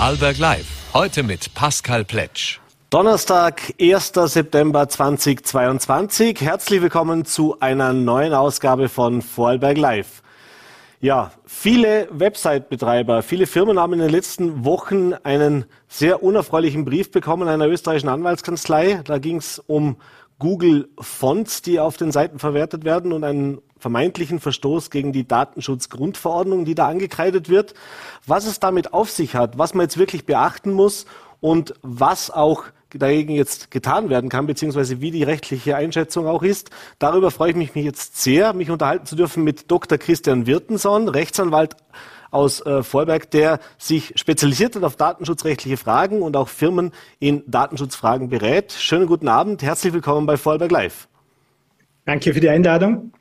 Vorarlberg Live. Heute mit Pascal Pletsch. Donnerstag, 1. September 2022. Herzlich willkommen zu einer neuen Ausgabe von Vorarlberg Live. Ja, viele Website-Betreiber, viele Firmen haben in den letzten Wochen einen sehr unerfreulichen Brief bekommen einer österreichischen Anwaltskanzlei. Da ging es um Google Fonts, die auf den Seiten verwertet werden und einen vermeintlichen Verstoß gegen die Datenschutzgrundverordnung, die da angekreidet wird. Was es damit auf sich hat, was man jetzt wirklich beachten muss und was auch dagegen jetzt getan werden kann, beziehungsweise wie die rechtliche Einschätzung auch ist. Darüber freue ich mich jetzt sehr, mich unterhalten zu dürfen mit Dr. Christian Wirtenson, Rechtsanwalt aus äh, Vorberg, der sich spezialisiert hat auf datenschutzrechtliche Fragen und auch Firmen in Datenschutzfragen berät. Schönen guten Abend, herzlich willkommen bei Vorberg Live. Danke für die Einladung.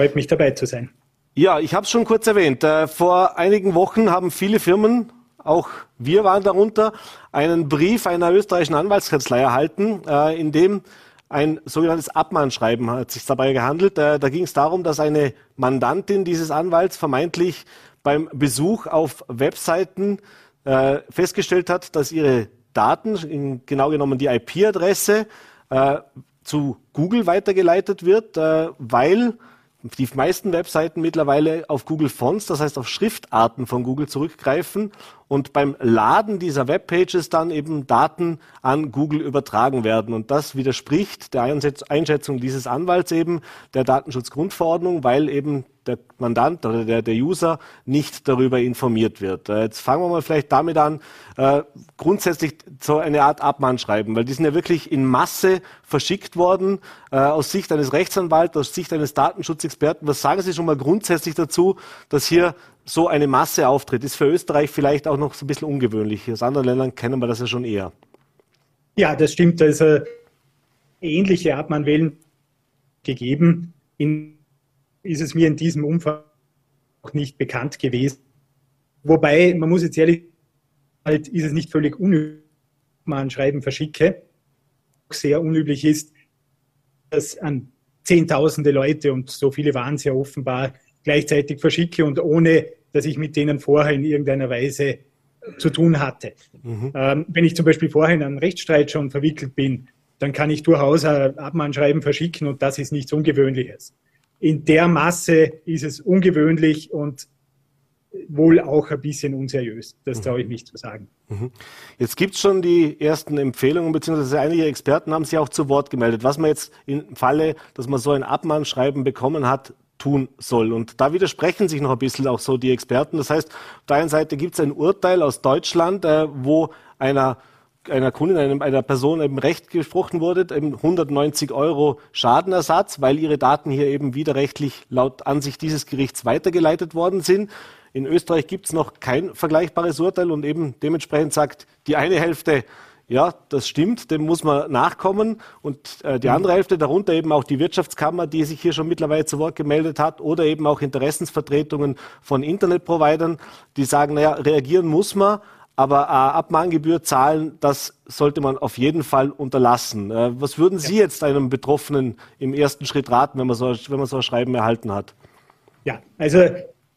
Freut mich dabei zu sein. Ja, ich habe es schon kurz erwähnt. Äh, vor einigen Wochen haben viele Firmen, auch wir waren darunter, einen Brief einer österreichischen Anwaltskanzlei erhalten, äh, in dem ein sogenanntes Abmahnschreiben hat sich dabei gehandelt. Äh, da ging es darum, dass eine Mandantin dieses Anwalts vermeintlich beim Besuch auf Webseiten festgestellt hat, dass ihre Daten, genau genommen die IP-Adresse, zu Google weitergeleitet wird, weil die meisten Webseiten mittlerweile auf Google Fonts, das heißt auf Schriftarten von Google zurückgreifen und beim Laden dieser Webpages dann eben Daten an Google übertragen werden. Und das widerspricht der Einschätzung dieses Anwalts eben der Datenschutzgrundverordnung, weil eben der Mandant oder der, der User nicht darüber informiert wird. Äh, jetzt fangen wir mal vielleicht damit an, äh, grundsätzlich so eine Art Abmahnschreiben, weil die sind ja wirklich in Masse verschickt worden äh, aus Sicht eines Rechtsanwalts, aus Sicht eines Datenschutzexperten. Was sagen Sie schon mal grundsätzlich dazu, dass hier so eine Masse auftritt? Ist für Österreich vielleicht auch noch so ein bisschen ungewöhnlich. Aus anderen Ländern kennen wir das ja schon eher. Ja, das stimmt. Also ähnliche Abmahnwellen gegeben. In ist es mir in diesem Umfang auch nicht bekannt gewesen. Wobei, man muss jetzt ehrlich halt ist es nicht völlig unüblich, man ein Schreiben verschicke. Sehr unüblich ist, dass an Zehntausende Leute, und so viele waren es ja offenbar, gleichzeitig verschicke und ohne, dass ich mit denen vorher in irgendeiner Weise zu tun hatte. Mhm. Ähm, wenn ich zum Beispiel vorher in einen Rechtsstreit schon verwickelt bin, dann kann ich durchaus ein Abmahnschreiben verschicken und das ist nichts Ungewöhnliches in der Masse ist es ungewöhnlich und wohl auch ein bisschen unseriös. Das mhm. traue ich mich zu sagen. Mhm. Jetzt gibt es schon die ersten Empfehlungen, beziehungsweise einige Experten haben sich auch zu Wort gemeldet, was man jetzt im Falle, dass man so ein Abmahnschreiben bekommen hat, tun soll. Und da widersprechen sich noch ein bisschen auch so die Experten. Das heißt, auf der einen Seite gibt es ein Urteil aus Deutschland, äh, wo einer einer Kundin, einem, einer Person eben recht gesprochen wurde, eben 190 Euro Schadenersatz, weil ihre Daten hier eben widerrechtlich laut Ansicht dieses Gerichts weitergeleitet worden sind. In Österreich gibt es noch kein vergleichbares Urteil und eben dementsprechend sagt die eine Hälfte, ja, das stimmt, dem muss man nachkommen. Und äh, die mhm. andere Hälfte, darunter eben auch die Wirtschaftskammer, die sich hier schon mittlerweile zu Wort gemeldet hat, oder eben auch Interessensvertretungen von Internetprovidern, die sagen, naja, reagieren muss man, aber äh, Abmahngebühr zahlen, das sollte man auf jeden Fall unterlassen. Äh, was würden Sie ja. jetzt einem Betroffenen im ersten Schritt raten, wenn man, so, wenn man so ein Schreiben erhalten hat? Ja, also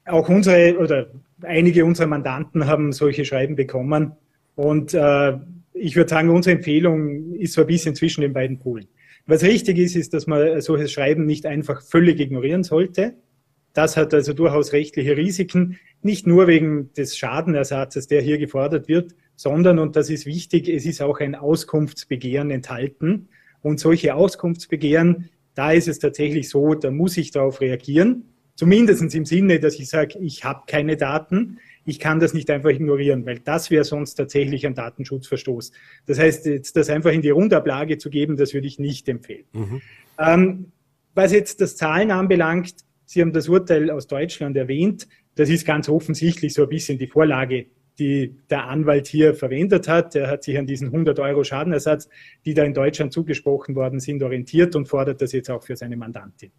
auch unsere oder einige unserer Mandanten haben solche Schreiben bekommen. Und äh, ich würde sagen, unsere Empfehlung ist so ein bisschen zwischen den beiden Polen. Was richtig ist, ist, dass man solches Schreiben nicht einfach völlig ignorieren sollte. Das hat also durchaus rechtliche Risiken nicht nur wegen des Schadenersatzes, der hier gefordert wird, sondern, und das ist wichtig, es ist auch ein Auskunftsbegehren enthalten. Und solche Auskunftsbegehren, da ist es tatsächlich so, da muss ich darauf reagieren. Zumindest im Sinne, dass ich sage, ich habe keine Daten, ich kann das nicht einfach ignorieren, weil das wäre sonst tatsächlich ein Datenschutzverstoß. Das heißt, jetzt das einfach in die Rundablage zu geben, das würde ich nicht empfehlen. Mhm. Ähm, was jetzt das Zahlen anbelangt, Sie haben das Urteil aus Deutschland erwähnt. Das ist ganz offensichtlich so ein bisschen die Vorlage, die der Anwalt hier verwendet hat. Er hat sich an diesen 100 Euro Schadenersatz, die da in Deutschland zugesprochen worden sind, orientiert und fordert das jetzt auch für seine Mandantin.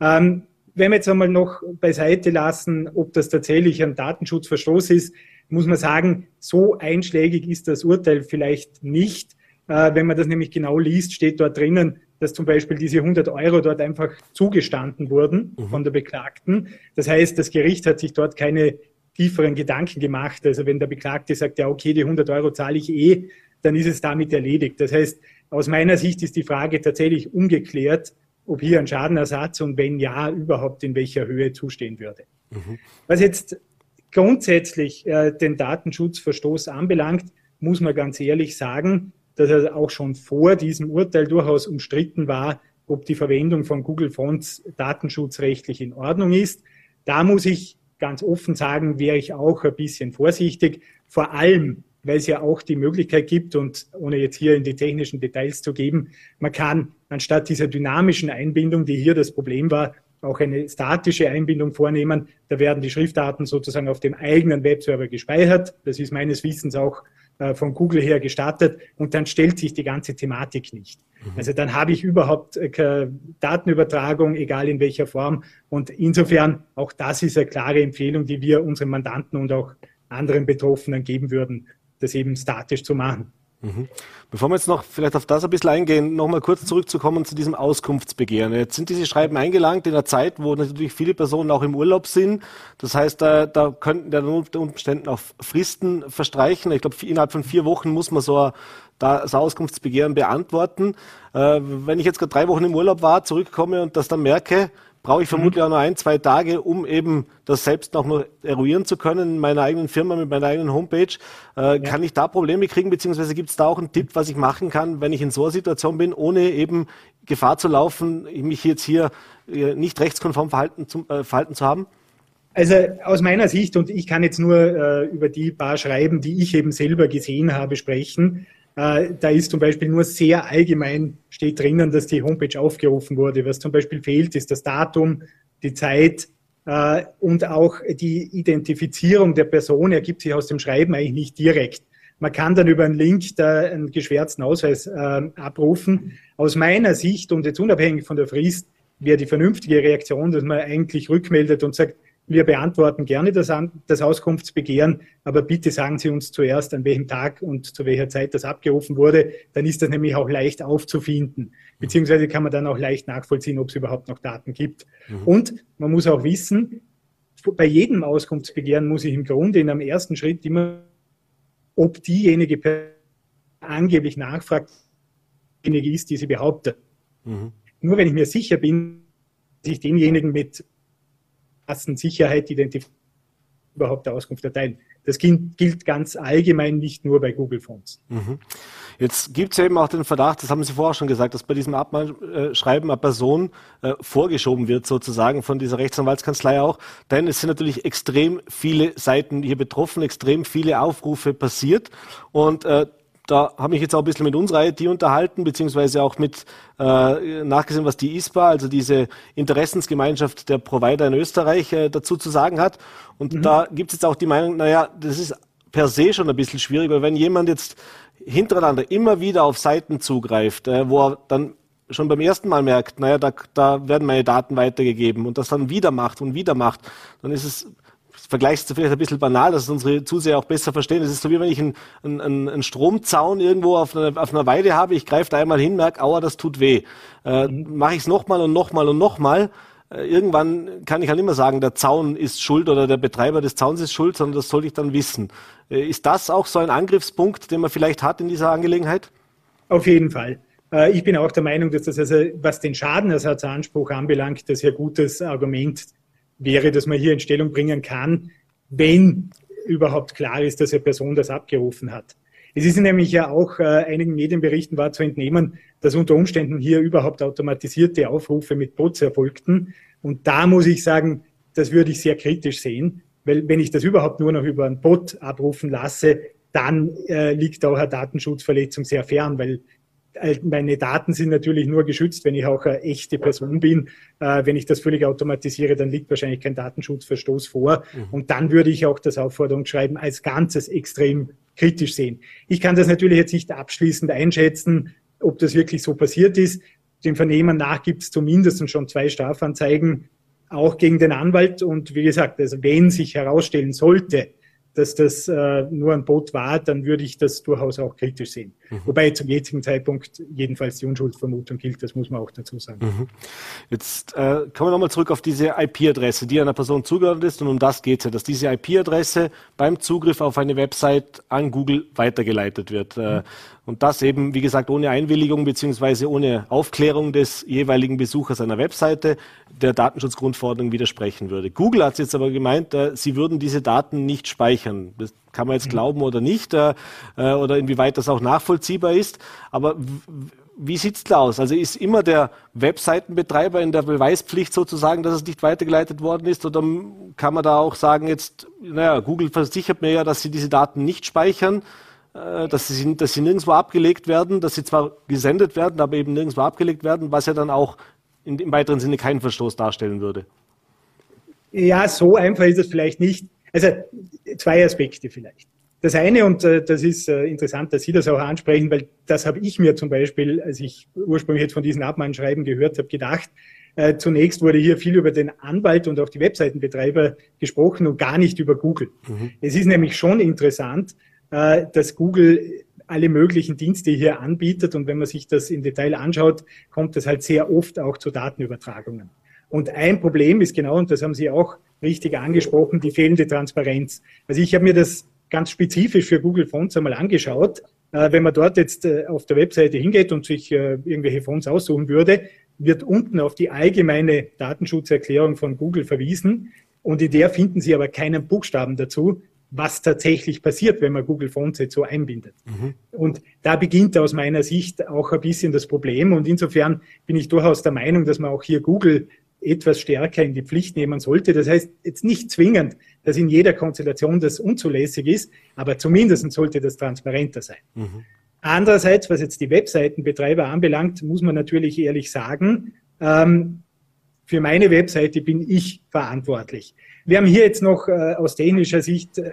Ähm, wenn wir jetzt einmal noch beiseite lassen, ob das tatsächlich ein Datenschutzverstoß ist, muss man sagen, so einschlägig ist das Urteil vielleicht nicht. Äh, wenn man das nämlich genau liest, steht dort drinnen, dass zum Beispiel diese 100 Euro dort einfach zugestanden wurden mhm. von der Beklagten. Das heißt, das Gericht hat sich dort keine tieferen Gedanken gemacht. Also wenn der Beklagte sagt, ja, okay, die 100 Euro zahle ich eh, dann ist es damit erledigt. Das heißt, aus meiner Sicht ist die Frage tatsächlich ungeklärt, ob hier ein Schadenersatz und wenn ja, überhaupt in welcher Höhe zustehen würde. Mhm. Was jetzt grundsätzlich äh, den Datenschutzverstoß anbelangt, muss man ganz ehrlich sagen, dass er auch schon vor diesem Urteil durchaus umstritten war, ob die Verwendung von Google Fonts datenschutzrechtlich in Ordnung ist. Da muss ich ganz offen sagen, wäre ich auch ein bisschen vorsichtig, vor allem, weil es ja auch die Möglichkeit gibt, und ohne jetzt hier in die technischen Details zu geben, man kann anstatt dieser dynamischen Einbindung, die hier das Problem war, auch eine statische Einbindung vornehmen. Da werden die Schriftdaten sozusagen auf dem eigenen Webserver gespeichert. Das ist meines Wissens auch äh, von Google her gestartet und dann stellt sich die ganze Thematik nicht. Mhm. Also dann habe ich überhaupt äh, Datenübertragung, egal in welcher Form. Und insofern auch das ist eine klare Empfehlung, die wir unseren Mandanten und auch anderen Betroffenen geben würden, das eben statisch zu machen. Mhm. Bevor wir jetzt noch vielleicht auf das ein bisschen eingehen, nochmal kurz zurückzukommen zu diesem Auskunftsbegehren. Jetzt sind diese Schreiben eingelangt in einer Zeit, wo natürlich viele Personen auch im Urlaub sind. Das heißt, da, da könnten der unter Umständen auch Fristen verstreichen. Ich glaube, innerhalb von vier Wochen muss man so ein, das Auskunftsbegehren beantworten. Äh, wenn ich jetzt gerade drei Wochen im Urlaub war, zurückkomme und das dann merke, brauche ich vermutlich auch noch ein, zwei Tage, um eben das selbst noch mal eruieren zu können in meiner eigenen Firma, mit meiner eigenen Homepage. Äh, ja. Kann ich da Probleme kriegen, beziehungsweise gibt es da auch einen Tipp, was ich machen kann, wenn ich in so einer Situation bin, ohne eben Gefahr zu laufen, mich jetzt hier äh, nicht rechtskonform verhalten zu, äh, verhalten zu haben? Also aus meiner Sicht, und ich kann jetzt nur äh, über die paar Schreiben, die ich eben selber gesehen habe, sprechen, äh, da ist zum Beispiel nur sehr allgemein steht drinnen, dass die Homepage aufgerufen wurde. Was zum Beispiel fehlt, ist das Datum, die Zeit äh, und auch die Identifizierung der Person ergibt sich aus dem Schreiben eigentlich nicht direkt. Man kann dann über einen Link da einen geschwärzten Ausweis äh, abrufen. Aus meiner Sicht und jetzt unabhängig von der Frist wäre die vernünftige Reaktion, dass man eigentlich rückmeldet und sagt, wir beantworten gerne das, das Auskunftsbegehren, aber bitte sagen Sie uns zuerst, an welchem Tag und zu welcher Zeit das abgerufen wurde. Dann ist das nämlich auch leicht aufzufinden. Beziehungsweise kann man dann auch leicht nachvollziehen, ob es überhaupt noch Daten gibt. Mhm. Und man muss auch wissen, bei jedem Auskunftsbegehren muss ich im Grunde in einem ersten Schritt immer, ob diejenige Person angeblich nachfragt, diejenige ist, die sie behauptet. Mhm. Nur wenn ich mir sicher bin, dass ich denjenigen mit Sicherheit identifizieren, überhaupt der Auskunft erteilen. Das gilt ganz allgemein nicht nur bei Google Fonts. Mhm. Jetzt gibt es ja eben auch den Verdacht, das haben Sie vorher schon gesagt, dass bei diesem Abschreiben eine Person äh, vorgeschoben wird, sozusagen von dieser Rechtsanwaltskanzlei auch. Denn es sind natürlich extrem viele Seiten hier betroffen, extrem viele Aufrufe passiert. Und äh, da habe ich jetzt auch ein bisschen mit unserer IT unterhalten, beziehungsweise auch mit äh, nachgesehen, was die ISPA, also diese Interessensgemeinschaft der Provider in Österreich, äh, dazu zu sagen hat. Und mhm. da gibt es jetzt auch die Meinung, naja, das ist per se schon ein bisschen schwierig, weil wenn jemand jetzt hintereinander immer wieder auf Seiten zugreift, äh, wo er dann schon beim ersten Mal merkt, naja, da, da werden meine Daten weitergegeben und das dann wieder macht und wieder macht, dann ist es vergleichst du vielleicht ein bisschen banal, dass unsere Zuseher auch besser verstehen. Es ist so wie wenn ich einen, einen, einen Stromzaun irgendwo auf einer, auf einer Weide habe, ich greife da einmal hin, merke, aua, das tut weh. Äh, Mache ich es nochmal und nochmal und nochmal. Äh, irgendwann kann ich halt immer sagen, der Zaun ist schuld oder der Betreiber des Zauns ist schuld, sondern das sollte ich dann wissen. Äh, ist das auch so ein Angriffspunkt, den man vielleicht hat in dieser Angelegenheit? Auf jeden Fall. Äh, ich bin auch der Meinung, dass das also, was den Schadenersatzanspruch anbelangt, das ja gutes Argument wäre, dass man hier in Stellung bringen kann, wenn überhaupt klar ist, dass eine Person das abgerufen hat. Es ist nämlich ja auch äh, einigen Medienberichten war zu entnehmen, dass unter Umständen hier überhaupt automatisierte Aufrufe mit Bots erfolgten. Und da muss ich sagen, das würde ich sehr kritisch sehen, weil wenn ich das überhaupt nur noch über einen Bot abrufen lasse, dann äh, liegt auch eine Datenschutzverletzung sehr fern, weil meine Daten sind natürlich nur geschützt, wenn ich auch eine echte Person bin. Äh, wenn ich das völlig automatisiere, dann liegt wahrscheinlich kein Datenschutzverstoß vor. Mhm. Und dann würde ich auch das Aufforderungsschreiben als Ganzes extrem kritisch sehen. Ich kann das natürlich jetzt nicht abschließend einschätzen, ob das wirklich so passiert ist. Dem Vernehmen nach gibt es zumindest schon zwei Strafanzeigen, auch gegen den Anwalt. Und wie gesagt, also wenn sich herausstellen sollte, dass das äh, nur ein Bot war, dann würde ich das durchaus auch kritisch sehen. Mhm. Wobei zum jetzigen Zeitpunkt jedenfalls die Unschuldsvermutung gilt, das muss man auch dazu sagen. Mhm. Jetzt äh, kommen wir nochmal zurück auf diese IP-Adresse, die einer Person zugeordnet ist und um das geht es ja, dass diese IP-Adresse beim Zugriff auf eine Website an Google weitergeleitet wird. Äh, mhm. Und das eben, wie gesagt, ohne Einwilligung beziehungsweise ohne Aufklärung des jeweiligen Besuchers einer Webseite der Datenschutzgrundverordnung widersprechen würde. Google hat jetzt aber gemeint, äh, sie würden diese Daten nicht speichern. Das kann man jetzt mhm. glauben oder nicht, äh, äh, oder inwieweit das auch nachvollziehbar ist. Aber wie sieht's da aus? Also ist immer der Webseitenbetreiber in der Beweispflicht sozusagen, dass es nicht weitergeleitet worden ist? Oder kann man da auch sagen, jetzt, naja, Google versichert mir ja, dass sie diese Daten nicht speichern? Äh, dass sie, dass sie nirgendwo abgelegt werden, dass sie zwar gesendet werden, aber eben nirgendwo abgelegt werden, was ja dann auch in, im weiteren Sinne keinen Verstoß darstellen würde. Ja, so einfach ist es vielleicht nicht. Also zwei Aspekte vielleicht. Das eine, und äh, das ist äh, interessant, dass Sie das auch ansprechen, weil das habe ich mir zum Beispiel, als ich ursprünglich jetzt von diesen Abmahnschreiben gehört habe, gedacht. Zunächst wurde hier viel über den Anwalt und auch die Webseitenbetreiber gesprochen und gar nicht über Google. Mhm. Es ist nämlich schon interessant, dass Google alle möglichen Dienste hier anbietet. Und wenn man sich das im Detail anschaut, kommt es halt sehr oft auch zu Datenübertragungen. Und ein Problem ist genau, und das haben Sie auch richtig angesprochen, die fehlende Transparenz. Also ich habe mir das ganz spezifisch für Google Fonts einmal angeschaut. Äh, wenn man dort jetzt äh, auf der Webseite hingeht und sich irgendwelche Fonts aussuchen würde, wird unten auf die allgemeine Datenschutzerklärung von Google verwiesen. Und in der finden Sie aber keinen Buchstaben dazu, was tatsächlich passiert, wenn man Google Fonts jetzt so einbindet. Mhm. Und da beginnt aus meiner Sicht auch ein bisschen das Problem. Und insofern bin ich durchaus der Meinung, dass man auch hier Google etwas stärker in die Pflicht nehmen sollte. Das heißt jetzt nicht zwingend, dass in jeder Konstellation das unzulässig ist, aber zumindest sollte das transparenter sein. Mhm. Andererseits, was jetzt die Webseitenbetreiber anbelangt, muss man natürlich ehrlich sagen, ähm, für meine Webseite bin ich verantwortlich. Wir haben hier jetzt noch äh, aus technischer Sicht äh,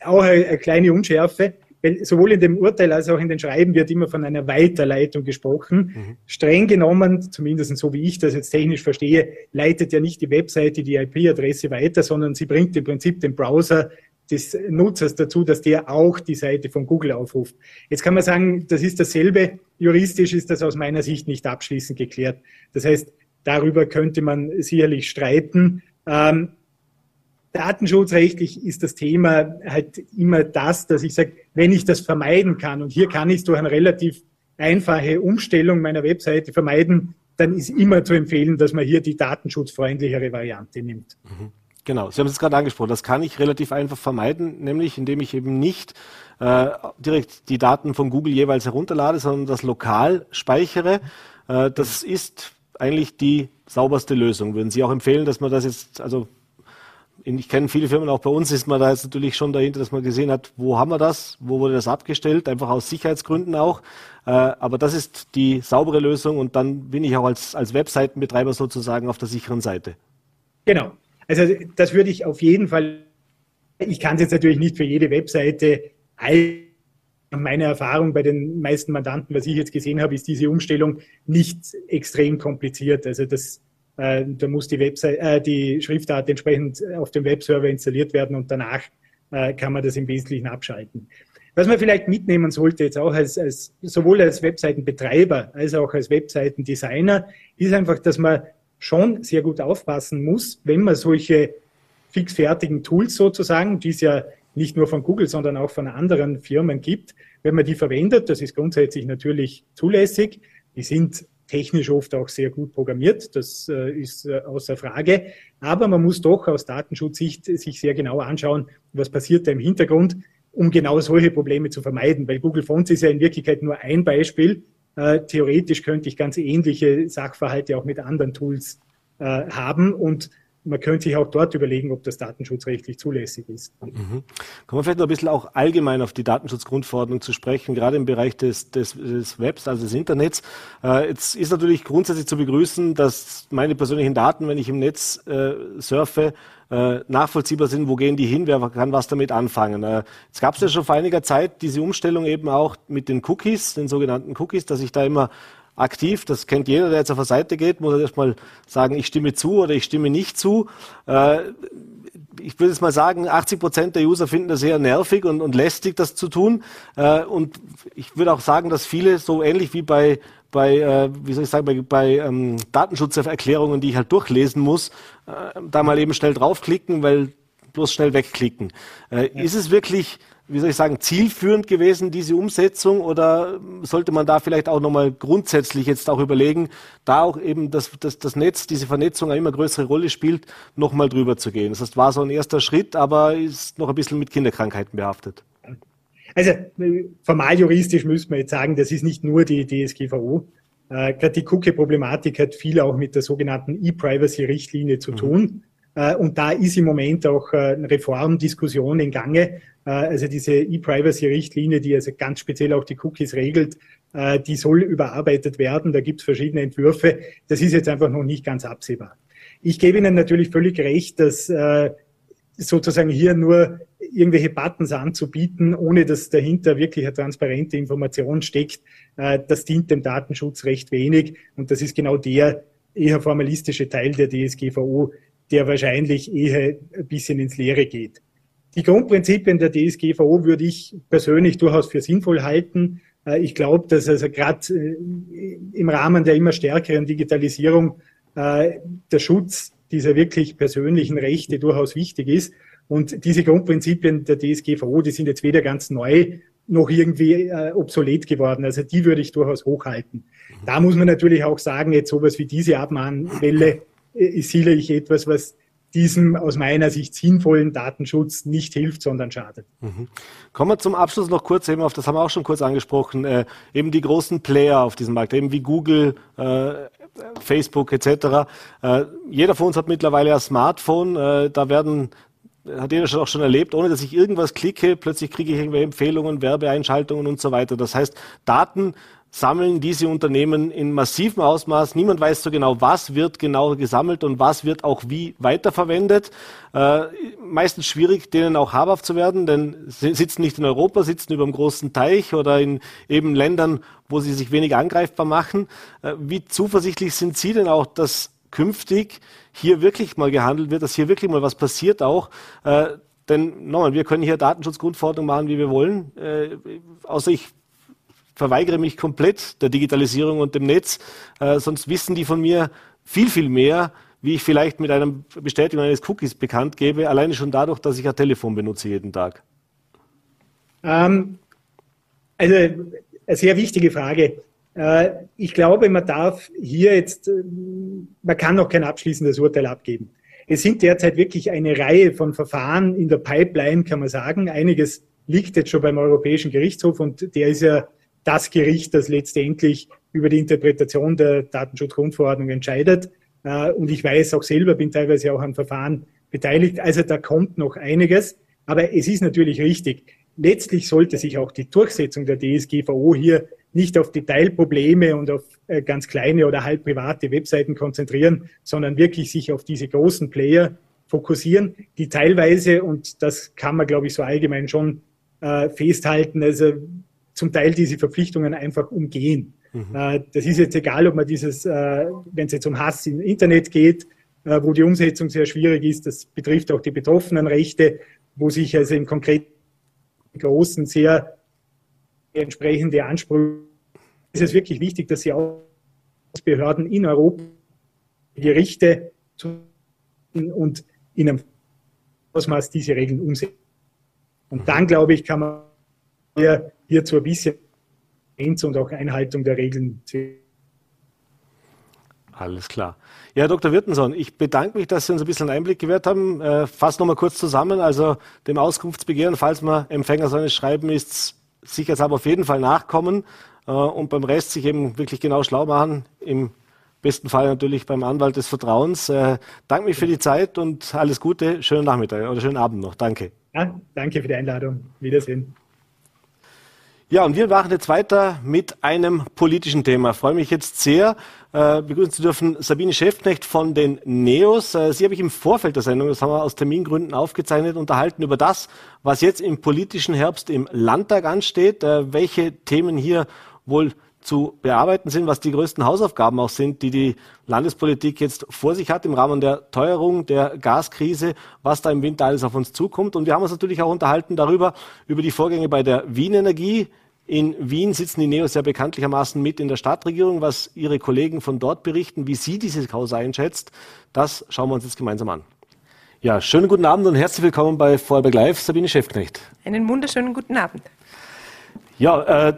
auch eine, eine, kleine Unschärfe, weil sowohl in dem Urteil als auch in den Schreiben wird immer von einer Weiterleitung gesprochen. Mhm. Streng genommen, zumindest so wie ich das jetzt technisch verstehe, leitet ja nicht die Webseite die IP-Adresse weiter, sondern sie bringt im Prinzip den Browser des Nutzers dazu, dass der auch die Seite von Google aufruft. Jetzt kann man sagen, das ist dasselbe. Juristisch ist das aus meiner Sicht nicht abschließend geklärt. Das heißt, darüber könnte man sicherlich streiten. Ähm, Datenschutzrechtlich ist das Thema halt immer das, dass ich sage, wenn ich das vermeiden kann, und hier kann ich es durch eine relativ einfache Umstellung meiner Webseite vermeiden, dann ist immer zu empfehlen, dass man hier die datenschutzfreundlichere Variante nimmt. Mhm. Genau, Sie haben es gerade angesprochen, das kann ich relativ einfach vermeiden, nämlich indem ich eben nicht äh, direkt die Daten von Google jeweils herunterlade, sondern das lokal speichere. Äh, das ist eigentlich die sauberste Lösung. Würden Sie auch empfehlen, dass man das jetzt, also ich kenne viele Firmen, auch bei uns ist man da jetzt natürlich schon dahinter, dass man gesehen hat, wo haben wir das, wo wurde das abgestellt, einfach aus Sicherheitsgründen auch. Äh, aber das ist die saubere Lösung und dann bin ich auch als, als Webseitenbetreiber sozusagen auf der sicheren Seite. Genau. Also das würde ich auf jeden Fall, ich kann es jetzt natürlich nicht für jede Webseite meine Erfahrung bei den meisten Mandanten, was ich jetzt gesehen habe, ist diese Umstellung nicht extrem kompliziert. Also das äh, da muss die, Website, äh, die Schriftart entsprechend auf dem Webserver installiert werden und danach äh, kann man das im Wesentlichen abschalten. Was man vielleicht mitnehmen sollte, jetzt auch als, als sowohl als Webseitenbetreiber als auch als Webseitendesigner, ist einfach, dass man schon sehr gut aufpassen muss, wenn man solche fixfertigen Tools sozusagen, die es ja nicht nur von Google, sondern auch von anderen Firmen gibt, wenn man die verwendet, das ist grundsätzlich natürlich zulässig. Die sind technisch oft auch sehr gut programmiert, das äh, ist äh, außer Frage. Aber man muss doch aus Datenschutzsicht sich sehr genau anschauen, was passiert da im Hintergrund, um genau solche Probleme zu vermeiden. Weil Google Fonts ist ja in Wirklichkeit nur ein Beispiel. Äh, theoretisch könnte ich ganz ähnliche Sachverhalte auch mit anderen Tools haben und man könnte sich auch dort überlegen, ob das datenschutzrechtlich zulässig ist. Mhm. Kommen wir vielleicht noch ein bisschen auch allgemein auf die Datenschutzgrundverordnung zu sprechen, gerade im Bereich des, des, des Webs, also des Internets. Äh, jetzt ist natürlich grundsätzlich zu begrüßen, dass meine persönlichen Daten, wenn ich im Netz äh, surfe, äh, nachvollziehbar sind, wo gehen die hin, wer kann was damit anfangen. Äh, jetzt gab es ja schon vor einiger Zeit diese Umstellung eben auch mit den Cookies, den sogenannten Cookies, dass ich da immer aktiv. Das kennt jeder, der jetzt auf der Seite geht, muss er erstmal sagen, ich stimme zu oder ich stimme nicht zu. Äh, ich würde jetzt mal sagen, 80 Prozent der User finden das sehr nervig und, und lästig, das zu tun. Äh, und ich würde auch sagen, dass viele so ähnlich wie bei bei, äh, wie soll ich sagen, bei, bei ähm, Datenschutzerklärungen, die ich halt durchlesen muss, äh, da mal eben schnell draufklicken, weil bloß schnell wegklicken. Äh, ja. Ist es wirklich, wie soll ich sagen, zielführend gewesen, diese Umsetzung, oder sollte man da vielleicht auch nochmal grundsätzlich jetzt auch überlegen, da auch eben das, das, das Netz, diese Vernetzung eine immer größere Rolle spielt, nochmal drüber zu gehen? Das heißt, war so ein erster Schritt, aber ist noch ein bisschen mit Kinderkrankheiten behaftet. Also formal juristisch müsste man jetzt sagen, das ist nicht nur die DSGVO. Äh, Gerade die Cookie-Problematik hat viel auch mit der sogenannten E-Privacy-Richtlinie zu mhm. tun. Äh, und da ist im Moment auch äh, eine Reformdiskussion in Gange. Äh, also diese E-Privacy-Richtlinie, die also ganz speziell auch die Cookies regelt, äh, die soll überarbeitet werden. Da gibt es verschiedene Entwürfe. Das ist jetzt einfach noch nicht ganz absehbar. Ich gebe Ihnen natürlich völlig recht, dass äh, sozusagen hier nur irgendwelche Buttons anzubieten, ohne dass dahinter wirklich eine transparente Information steckt, das dient dem Datenschutz recht wenig. Und das ist genau der eher formalistische Teil der DSGVO, der wahrscheinlich eher ein bisschen ins Leere geht. Die Grundprinzipien der DSGVO würde ich persönlich durchaus für sinnvoll halten. Äh, ich glaube, dass also gerade äh, im Rahmen der immer stärkeren Digitalisierung der Schutz dieser wirklich persönlichen Rechte durchaus wichtig ist. Und diese Grundprinzipien der DSGVO, die sind jetzt weder ganz neu noch irgendwie äh, obsolet geworden. Also die würde ich durchaus hochhalten. Da muss man natürlich auch sagen, jetzt sowas wie diese Abmahnwelle äh, ist sicherlich etwas, was diesem aus meiner Sicht sinnvollen Datenschutz nicht hilft, sondern schadet. Mhm. Kommen wir zum Abschluss noch kurz eben auf, das haben wir auch schon kurz angesprochen, äh, eben die großen Player auf diesem Markt, eben wie Google, äh, Facebook etc. Äh, jeder von uns hat mittlerweile ein Smartphone, äh, da werden hat jeder schon auch schon erlebt, ohne dass ich irgendwas klicke, plötzlich kriege ich irgendwelche Empfehlungen, Werbeeinschaltungen und so weiter. Das heißt, Daten sammeln diese Unternehmen in massivem Ausmaß. Niemand weiß so genau, was wird genau gesammelt und was wird auch wie weiterverwendet. Äh, meistens schwierig, denen auch habhaft zu werden, denn sie sitzen nicht in Europa, sitzen über einem großen Teich oder in eben Ländern, wo sie sich wenig angreifbar machen. Äh, wie zuversichtlich sind Sie denn auch, dass künftig hier wirklich mal gehandelt wird, dass hier wirklich mal was passiert auch? Äh, denn nochmal, wir können hier Datenschutzgrundverordnung machen, wie wir wollen. Äh, außer ich verweigere mich komplett der Digitalisierung und dem Netz. Äh, sonst wissen die von mir viel, viel mehr, wie ich vielleicht mit einer Bestätigung eines Cookies bekannt gebe, alleine schon dadurch, dass ich ein Telefon benutze jeden Tag. Ähm, also, eine sehr wichtige Frage. Äh, ich glaube, man darf hier jetzt, äh, man kann noch kein abschließendes Urteil abgeben. Es sind derzeit wirklich eine Reihe von Verfahren in der Pipeline, kann man sagen. Einiges liegt jetzt schon beim Europäischen Gerichtshof und der ist ja das Gericht, das letztendlich über die Interpretation der Datenschutzgrundverordnung entscheidet. Äh, und ich weiß auch selber, bin teilweise auch am Verfahren beteiligt. Also da kommt noch einiges. Aber es ist natürlich richtig. Letztlich sollte sich auch die Durchsetzung der DSGVO hier nicht auf Detailprobleme und auf äh, ganz kleine oder halb private Webseiten konzentrieren, sondern wirklich sich auf diese großen Player fokussieren, die teilweise, und das kann man, glaube ich, so allgemein schon äh, festhalten, also zum Teil diese Verpflichtungen einfach umgehen. Mhm. Äh, das ist jetzt egal, ob man dieses, äh, wenn es jetzt um Hass im Internet geht, äh, wo die Umsetzung sehr schwierig ist, das betrifft auch die betroffenen Rechte, wo sich also im konkreten großen sehr entsprechende Ansprüche ist es wirklich wichtig, dass sie auch Behörden in Europa Gerichte und in einem Ausmaß diese Regeln umsetzen. Und dann, glaube ich, kann man hier, hierzu ein bisschen und auch Einhaltung der Regeln alles klar. Ja, Herr Dr. Wirtenson, ich bedanke mich, dass Sie uns ein bisschen Einblick gewährt haben. Äh, fass nochmal kurz zusammen. Also dem Auskunftsbegehren, falls man Empfänger seines Schreiben ist, sicherheitshalber auf jeden Fall nachkommen äh, und beim Rest sich eben wirklich genau schlau machen. Im besten Fall natürlich beim Anwalt des Vertrauens. Äh, danke mich für die Zeit und alles Gute. Schönen Nachmittag oder schönen Abend noch. Danke. Ja, danke für die Einladung. Wiedersehen. Ja, und wir machen jetzt weiter mit einem politischen Thema. Ich freue mich jetzt sehr, äh, begrüßen zu dürfen Sabine Schäftknecht von den NEOS. Äh, Sie habe ich im Vorfeld der Sendung, das haben wir aus Termingründen aufgezeichnet, unterhalten über das, was jetzt im politischen Herbst im Landtag ansteht, äh, welche Themen hier wohl zu bearbeiten sind, was die größten Hausaufgaben auch sind, die die Landespolitik jetzt vor sich hat im Rahmen der Teuerung, der Gaskrise, was da im Winter alles auf uns zukommt. Und wir haben uns natürlich auch unterhalten darüber, über die Vorgänge bei der Wien Energie. In Wien sitzen die Neos ja bekanntlichermaßen mit in der Stadtregierung. Was Ihre Kollegen von dort berichten, wie Sie diese Causa einschätzt, das schauen wir uns jetzt gemeinsam an. Ja, schönen guten Abend und herzlich willkommen bei Vorarlberg Live, Sabine Schäfknecht. Einen wunderschönen guten Abend. Ja, äh,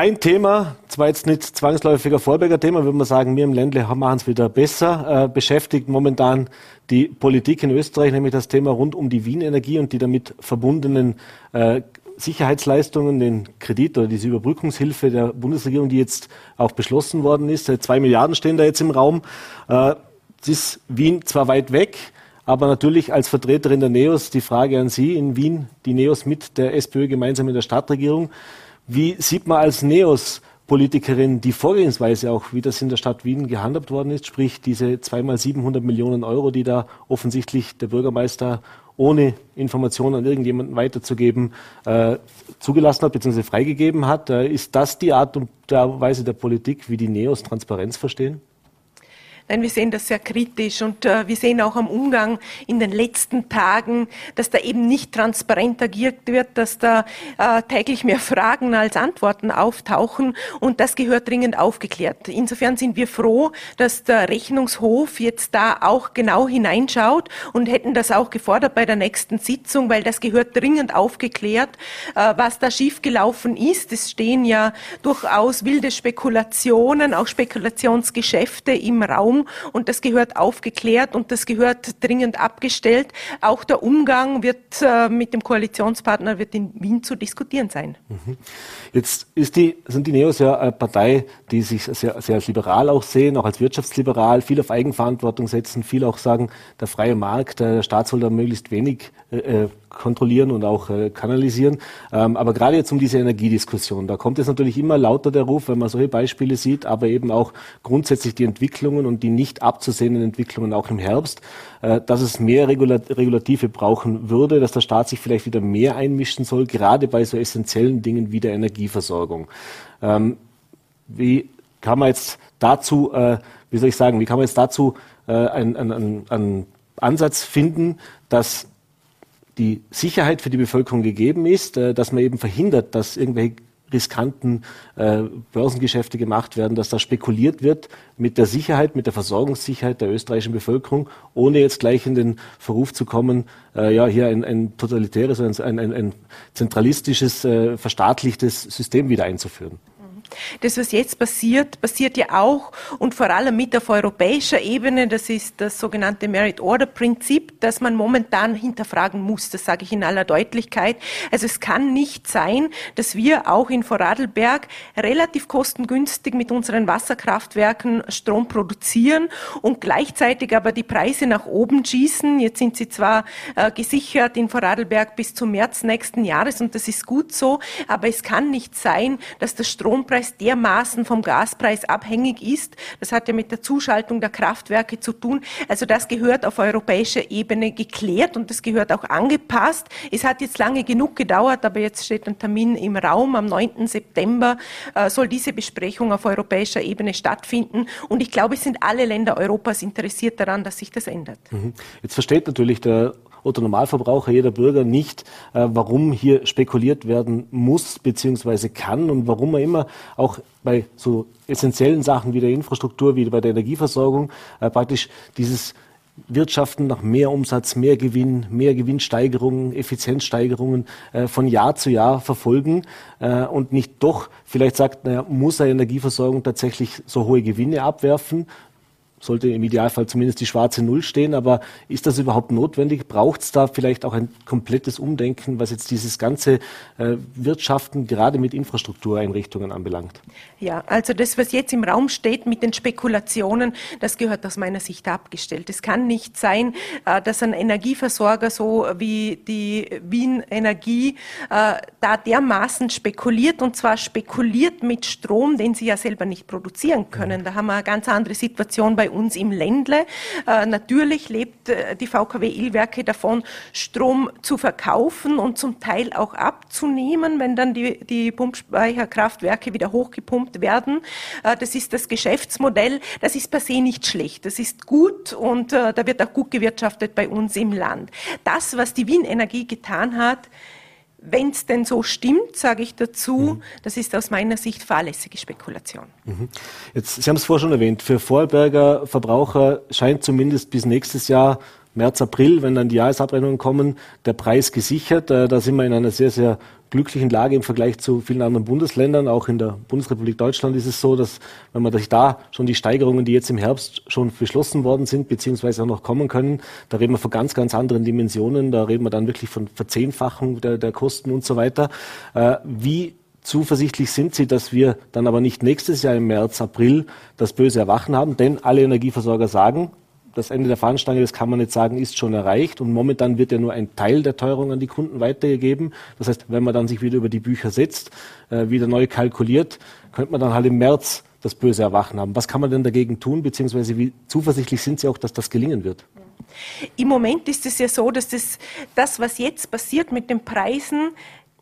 ein Thema, zwar jetzt nicht zwangsläufiger Vorberger Thema, würde man sagen, wir im Ländle machen es wieder besser, äh, beschäftigt momentan die Politik in Österreich, nämlich das Thema rund um die Wienenergie und die damit verbundenen äh, Sicherheitsleistungen, den Kredit oder diese Überbrückungshilfe der Bundesregierung, die jetzt auch beschlossen worden ist. Äh, zwei Milliarden stehen da jetzt im Raum. Äh, es ist Wien zwar weit weg, aber natürlich als Vertreterin der NEOS die Frage an Sie in Wien, die NEOS mit der SPÖ gemeinsam in der Stadtregierung. Wie sieht man als NEOS Politikerin die Vorgehensweise auch, wie das in der Stadt Wien gehandhabt worden ist, sprich diese zweimal 700 Millionen Euro, die da offensichtlich der Bürgermeister ohne Informationen an irgendjemanden weiterzugeben, äh, zugelassen hat bzw. freigegeben hat. Äh, ist das die Art und Weise der Politik, wie die Neos Transparenz verstehen? Nein, wir sehen das sehr kritisch und äh, wir sehen auch am Umgang in den letzten Tagen, dass da eben nicht transparent agiert wird, dass da äh, täglich mehr Fragen als Antworten auftauchen und das gehört dringend aufgeklärt. Insofern sind wir froh, dass der Rechnungshof jetzt da auch genau hineinschaut und hätten das auch gefordert bei der nächsten Sitzung, weil das gehört dringend aufgeklärt, äh, was da schiefgelaufen ist. Es stehen ja durchaus wilde Spekulationen, auch Spekulationsgeschäfte im Raum und das gehört aufgeklärt und das gehört dringend abgestellt. Auch der Umgang wird äh, mit dem Koalitionspartner wird in Wien zu diskutieren sein. Mhm. Jetzt die, sind die Neos ja eine Partei, die sich sehr, sehr als liberal auch sehen, auch als wirtschaftsliberal, viel auf Eigenverantwortung setzen, viel auch sagen, der freie Markt, der Staat soll da möglichst wenig äh, äh kontrollieren und auch äh, kanalisieren. Ähm, aber gerade jetzt um diese Energiediskussion, da kommt es natürlich immer lauter der Ruf, wenn man solche Beispiele sieht, aber eben auch grundsätzlich die Entwicklungen und die nicht abzusehenden Entwicklungen auch im Herbst, äh, dass es mehr Regulat Regulative brauchen würde, dass der Staat sich vielleicht wieder mehr einmischen soll, gerade bei so essentiellen Dingen wie der Energieversorgung. Ähm, wie kann man jetzt dazu, äh, wie soll ich sagen, wie kann man jetzt dazu äh, einen, einen, einen Ansatz finden, dass die Sicherheit für die Bevölkerung gegeben ist, äh, dass man eben verhindert, dass irgendwelche riskanten äh, Börsengeschäfte gemacht werden, dass da spekuliert wird mit der Sicherheit, mit der Versorgungssicherheit der österreichischen Bevölkerung, ohne jetzt gleich in den Verruf zu kommen, äh, ja, hier ein, ein totalitäres, ein, ein, ein zentralistisches, äh, verstaatlichtes System wieder einzuführen. Das, was jetzt passiert, passiert ja auch und vor allem mit auf europäischer Ebene. Das ist das sogenannte Merit Order Prinzip, das man momentan hinterfragen muss. Das sage ich in aller Deutlichkeit. Also es kann nicht sein, dass wir auch in Vorarlberg relativ kostengünstig mit unseren Wasserkraftwerken Strom produzieren und gleichzeitig aber die Preise nach oben schießen. Jetzt sind sie zwar äh, gesichert in Vorarlberg bis zum März nächsten Jahres und das ist gut so, aber es kann nicht sein, dass der Strompreis Strompreis dermaßen vom Gaspreis abhängig ist. Das hat ja mit der Zuschaltung der Kraftwerke zu tun. Also das gehört auf europäischer Ebene geklärt und das gehört auch angepasst. Es hat jetzt lange genug gedauert, aber jetzt steht ein Termin im Raum. Am 9. September äh, soll diese Besprechung auf europäischer Ebene stattfinden. Und ich glaube, es sind alle Länder Europas interessiert daran, dass sich das ändert. Mhm. Jetzt versteht natürlich der Otto Normalverbraucher, jeder Bürger nicht, äh, warum hier spekuliert werden muss bzw. kann und warum man immer auch bei so essentiellen Sachen wie der Infrastruktur, wie bei der Energieversorgung äh, praktisch dieses Wirtschaften nach mehr Umsatz, mehr Gewinn, mehr Gewinnsteigerungen, Effizienzsteigerungen äh, von Jahr zu Jahr verfolgen äh, und nicht doch vielleicht sagt, naja, muss eine Energieversorgung tatsächlich so hohe Gewinne abwerfen, sollte im Idealfall zumindest die schwarze Null stehen. Aber ist das überhaupt notwendig? Braucht es da vielleicht auch ein komplettes Umdenken, was jetzt dieses ganze äh, Wirtschaften gerade mit Infrastruktureinrichtungen anbelangt? Ja, also das, was jetzt im Raum steht mit den Spekulationen, das gehört aus meiner Sicht abgestellt. Es kann nicht sein, äh, dass ein Energieversorger so wie die Wien Energie äh, da dermaßen spekuliert und zwar spekuliert mit Strom, den sie ja selber nicht produzieren können. Da haben wir eine ganz andere Situation bei uns im Ländle. Äh, natürlich lebt äh, die VKW Illwerke davon, Strom zu verkaufen und zum Teil auch abzunehmen, wenn dann die, die Pumpspeicherkraftwerke wieder hochgepumpt werden. Äh, das ist das Geschäftsmodell. Das ist per se nicht schlecht. Das ist gut und da wird auch gut gewirtschaftet bei uns im Land. Das, was die Wien Energie getan hat, wenn es denn so stimmt, sage ich dazu, mhm. das ist aus meiner Sicht fahrlässige Spekulation. Mhm. Jetzt, Sie haben es vorher schon erwähnt, für Vorarlberger Verbraucher scheint zumindest bis nächstes Jahr März, April, wenn dann die Jahresabrechnungen kommen, der Preis gesichert. Äh, da sind wir in einer sehr, sehr glücklichen Lage im Vergleich zu vielen anderen Bundesländern. Auch in der Bundesrepublik Deutschland ist es so, dass wenn man sich da schon die Steigerungen, die jetzt im Herbst schon beschlossen worden sind, beziehungsweise auch noch kommen können, da reden wir von ganz, ganz anderen Dimensionen. Da reden wir dann wirklich von Verzehnfachung der, der Kosten und so weiter. Äh, wie zuversichtlich sind Sie, dass wir dann aber nicht nächstes Jahr im März, April das böse Erwachen haben? Denn alle Energieversorger sagen, das Ende der Fahnenstange, das kann man nicht sagen, ist schon erreicht. Und momentan wird ja nur ein Teil der Teuerung an die Kunden weitergegeben. Das heißt, wenn man dann sich wieder über die Bücher setzt, äh, wieder neu kalkuliert, könnte man dann halt im März das böse Erwachen haben. Was kann man denn dagegen tun, beziehungsweise wie zuversichtlich sind Sie auch, dass das gelingen wird? Im Moment ist es ja so, dass das, das was jetzt passiert mit den Preisen,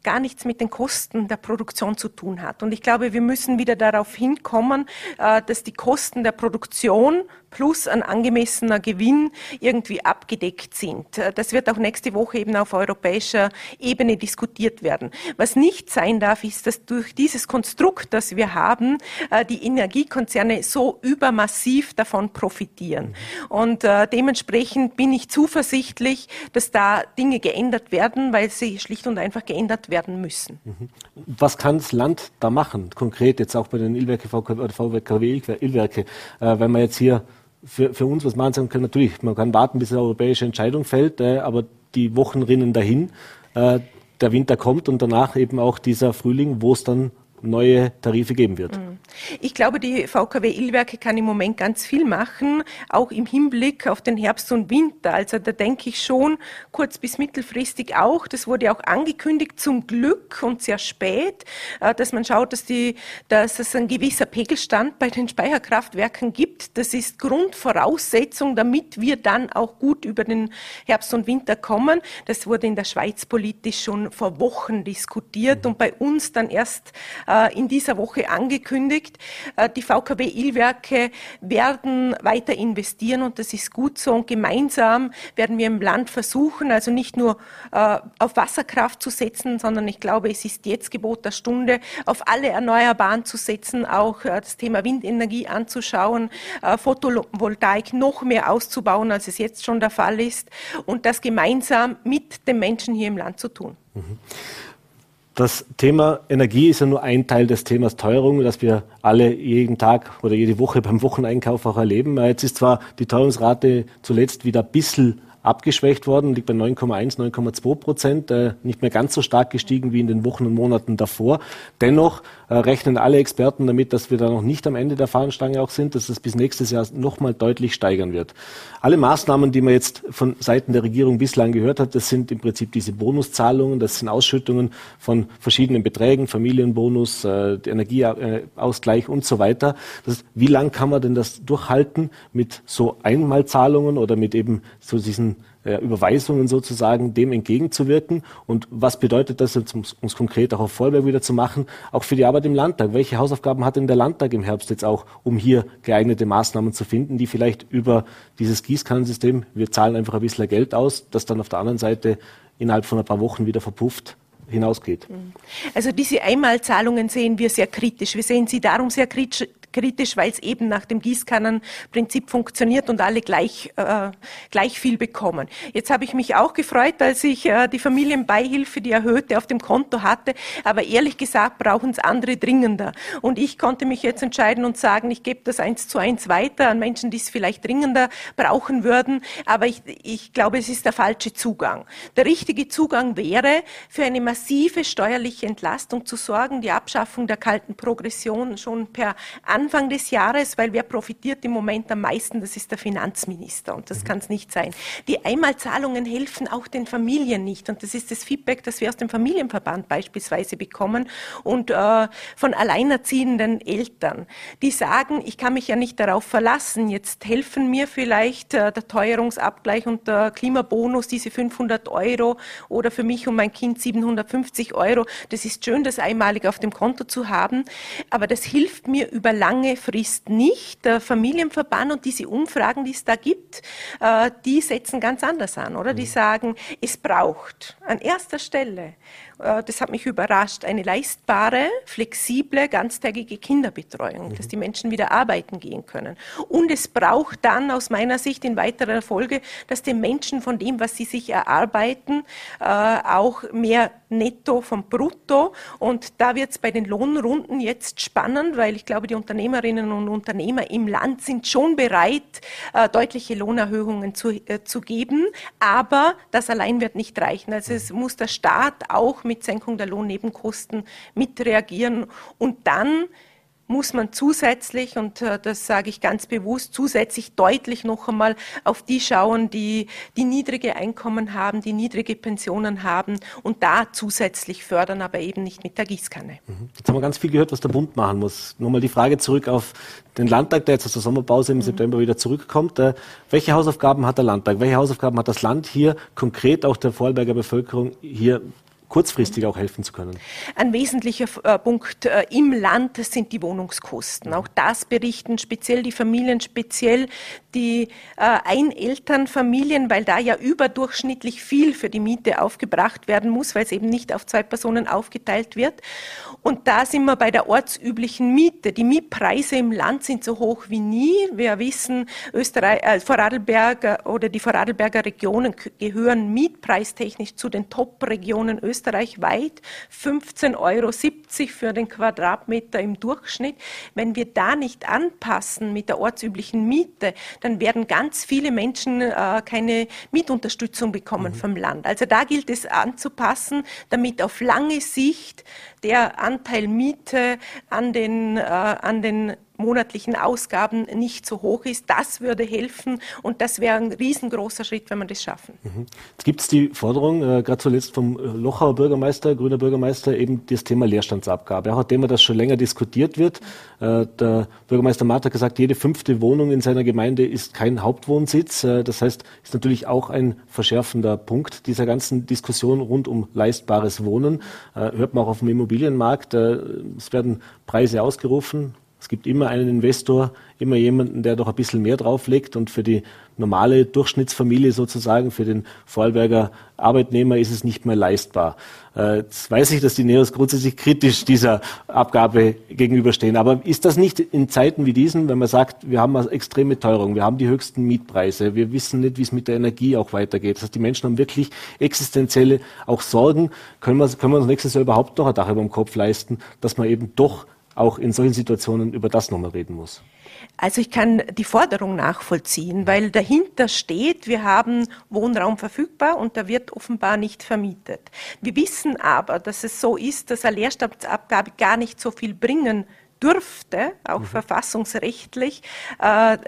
gar nichts mit den Kosten der Produktion zu tun hat. Und ich glaube, wir müssen wieder darauf hinkommen, äh, dass die Kosten der Produktion plus ein angemessener Gewinn irgendwie abgedeckt sind. Äh, das wird auch nächste Woche eben auf europäischer Ebene diskutiert werden. Was nicht sein darf, ist, dass durch dieses Konstrukt, das wir haben, äh, die Energiekonzerne so übermassiv davon profitieren. Und dementsprechend bin ich zuversichtlich, dass da Dinge geändert werden, weil sie schlicht und einfach geändert werden müssen. Mhm. Was kann das Land da machen, konkret jetzt auch bei den Illwerke, VKW Illwerke, äh, wenn man jetzt hier für, für uns was machen sagen kann, natürlich, man kann warten, bis eine europäische Entscheidung fällt, äh, aber die Wochen rinnen dahin, äh, der Winter kommt und danach eben auch dieser Frühling, wo es dann neue Tarife geben wird. Mhm. Ich glaube, die VKW Illwerke kann im Moment ganz viel machen, auch im Hinblick auf den Herbst und Winter. Also da denke ich schon kurz bis mittelfristig auch. Das wurde auch angekündigt, zum Glück und sehr spät, äh, dass man schaut, dass, die, dass es ein gewisser Pegelstand bei den Speicherkraftwerken gibt. Das ist Grundvoraussetzung, damit wir dann auch gut über den Herbst und Winter kommen. Das wurde in der Schweiz politisch schon vor Wochen diskutiert und bei uns dann erst in dieser Woche angekündigt. Äh, die VKW Illwerke werden weiter investieren und das ist gut so. Und gemeinsam werden wir im Land versuchen, also nicht nur äh, auf Wasserkraft zu setzen, sondern ich glaube, es ist jetzt Gebot der Stunde, auf alle Erneuerbaren zu setzen, auch das Thema Windenergie anzuschauen, Photovoltaik noch mehr auszubauen, als es jetzt schon der Fall ist und das gemeinsam mit den Menschen hier im Land zu tun. Mhm. Das Thema Energie ist ja nur ein Teil des Themas Teuerung, das wir alle jeden Tag oder jede Woche beim Wocheneinkauf auch erleben. Jetzt ist zwar die Teuerungsrate zuletzt wieder ein bisschen abgeschwächt worden, liegt bei 9,1, 9,2 Prozent, äh, nicht mehr ganz so stark gestiegen wie in den Wochen und Monaten davor. Dennoch äh, rechnen alle Experten damit, dass wir da noch nicht am Ende der Fahnenstange auch sind, dass es bis nächstes Jahr nochmal deutlich steigern wird. Alle Maßnahmen, die man jetzt von Seiten der Regierung bislang gehört hat, das sind im Prinzip diese Bonuszahlungen, das sind Ausschüttungen von verschiedenen Beträgen, Familienbonus, äh, Energieausgleich und so weiter. Das wie lang kann man denn das durchhalten mit so Einmalzahlungen oder mit eben so diesen äh, Überweisungen sozusagen dem entgegenzuwirken. Und was bedeutet das jetzt, um es konkret auch auf Vorwerk wieder zu machen, auch für die Arbeit im Landtag? Welche Hausaufgaben hat denn der Landtag im Herbst jetzt auch, um hier geeignete Maßnahmen zu finden, die vielleicht über dieses Gießkannensystem, wir zahlen einfach ein bisschen Geld aus, das dann auf der anderen Seite innerhalb von ein paar Wochen wieder verpufft, hinausgeht. Also diese Einmalzahlungen sehen wir sehr kritisch. Wir sehen sie darum sehr kritisch, kritisch, weil es eben nach dem Gießkannenprinzip funktioniert und alle gleich, äh, gleich viel bekommen. Jetzt habe ich mich auch gefreut, als ich äh, die Familienbeihilfe, die erhöhte, auf dem Konto hatte. Aber ehrlich gesagt brauchen es andere dringender. Und ich konnte mich jetzt entscheiden und sagen, ich gebe das eins zu eins weiter an Menschen, die es vielleicht dringender brauchen würden. Aber ich, ich glaube, es ist der falsche Zugang. Der richtige Zugang wäre, für eine massive steuerliche Entlastung zu sorgen, die Abschaffung der kalten Progression schon per Anfang des Jahres, weil wer profitiert im Moment am meisten, das ist der Finanzminister und das mhm. kann es nicht sein. Die Einmalzahlungen helfen auch den Familien nicht und das ist das Feedback, das wir aus dem Familienverband beispielsweise bekommen und äh, von alleinerziehenden Eltern, die sagen, ich kann mich ja nicht darauf verlassen, jetzt helfen mir vielleicht äh, der Teuerungsabgleich und der Klimabonus, diese 500 Euro oder für mich und mein Kind 750 Euro. Das ist schön, das einmalig auf dem Konto zu haben, aber das hilft mir über lange Frist nicht. Der Familienverband und diese Umfragen, die es da gibt, äh, die setzen ganz anders an, oder? Die mhm. sagen, es braucht an erster Stelle das hat mich überrascht, eine leistbare, flexible, ganztägige Kinderbetreuung, mhm. dass die Menschen wieder arbeiten gehen können. Und es braucht dann aus meiner Sicht in weiterer Folge, dass die Menschen von dem, was sie sich erarbeiten, äh, auch mehr netto vom Brutto. Und da wird es bei den Lohnrunden jetzt spannend, weil ich glaube, die Unternehmerinnen und Unternehmer im Land sind schon bereit, äh, deutliche Lohnerhöhungen zu, zu geben. Aber das allein wird nicht reichen. Also es muss der Staat auch mit Senkung der Lohnnebenkosten mitreagieren. Und dann muss man zusätzlich, und äh, das sage ich ganz bewusst, zusätzlich deutlich noch einmal auf die schauen, die, die niedrige Einkommen haben, die niedrige Pensionen haben und da zusätzlich fördern, aber eben nicht mit der Gießkanne. Mhm. Jetzt haben wir ganz viel gehört, was der Bund machen muss. Nur mal die Frage zurück auf den Landtag, der jetzt aus der Sommerpause im mhm. September wieder zurückkommt. Äh, welche Hausaufgaben hat der Landtag? Welche Hausaufgaben hat das Land hier konkret auch der Vorarlberger Bevölkerung hier kurzfristig auch helfen zu können? Ein wesentlicher äh, Punkt äh, im Land sind die Wohnungskosten. Auch das berichten speziell die Familien, speziell die äh, Einelternfamilien, weil da ja überdurchschnittlich viel für die Miete aufgebracht werden muss, weil es eben nicht auf zwei Personen aufgeteilt wird. Und da sind wir bei der ortsüblichen Miete. Die Mietpreise im Land sind so hoch wie nie. Wir wissen, Österreich, äh, Vorarlberger oder die Vorarlberger Regionen gehören mietpreistechnisch zu den Top-Regionen österreichweit. 15,70 Euro für den Quadratmeter im Durchschnitt. Wenn wir da nicht anpassen mit der ortsüblichen Miete, dann werden ganz viele Menschen äh, keine Mietunterstützung bekommen mhm. vom Land. Also da gilt es anzupassen, damit auf lange Sicht der Anteil Miete an den, äh, an den monatlichen Ausgaben nicht so hoch ist. Das würde helfen und das wäre ein riesengroßer Schritt, wenn wir das schaffen. Mhm. Jetzt gibt es die Forderung, äh, gerade zuletzt vom Lochauer Bürgermeister, grüner Bürgermeister, eben das Thema Leerstandsabgabe. Auch ein Thema, das schon länger diskutiert wird. Äh, der Bürgermeister Marth hat gesagt, jede fünfte Wohnung in seiner Gemeinde ist kein Hauptwohnsitz. Äh, das heißt, ist natürlich auch ein verschärfender Punkt dieser ganzen Diskussion rund um leistbares Wohnen. Äh, hört man auch auf dem Immobilienmarkt. Äh, es werden Preise ausgerufen, es gibt immer einen Investor, immer jemanden, der doch ein bisschen mehr drauflegt und für die normale Durchschnittsfamilie sozusagen, für den Vorarlberger Arbeitnehmer ist es nicht mehr leistbar. Äh, jetzt weiß ich, dass die Neos grundsätzlich kritisch dieser Abgabe gegenüberstehen. Aber ist das nicht in Zeiten wie diesen, wenn man sagt, wir haben eine extreme Teuerung, wir haben die höchsten Mietpreise, wir wissen nicht, wie es mit der Energie auch weitergeht. Das heißt, die Menschen haben wirklich existenzielle auch Sorgen. Können wir, können wir uns nächstes Jahr überhaupt noch ein Dach über dem Kopf leisten, dass man eben doch auch in solchen Situationen über das nochmal reden muss? Also ich kann die Forderung nachvollziehen, weil dahinter steht, wir haben Wohnraum verfügbar und der wird offenbar nicht vermietet. Wir wissen aber, dass es so ist, dass eine Leerstandsabgabe gar nicht so viel bringen dürfte, auch mhm. verfassungsrechtlich, äh,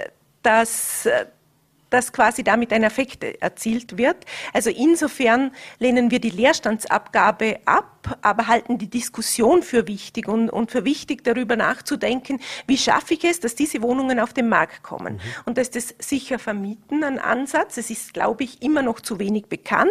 dass dass quasi damit ein Effekt erzielt wird. Also insofern lehnen wir die Leerstandsabgabe ab, aber halten die Diskussion für wichtig und, und für wichtig, darüber nachzudenken, wie schaffe ich es, dass diese Wohnungen auf den Markt kommen. Mhm. Und dass das sicher vermieten ein Ansatz. Es ist, glaube ich, immer noch zu wenig bekannt.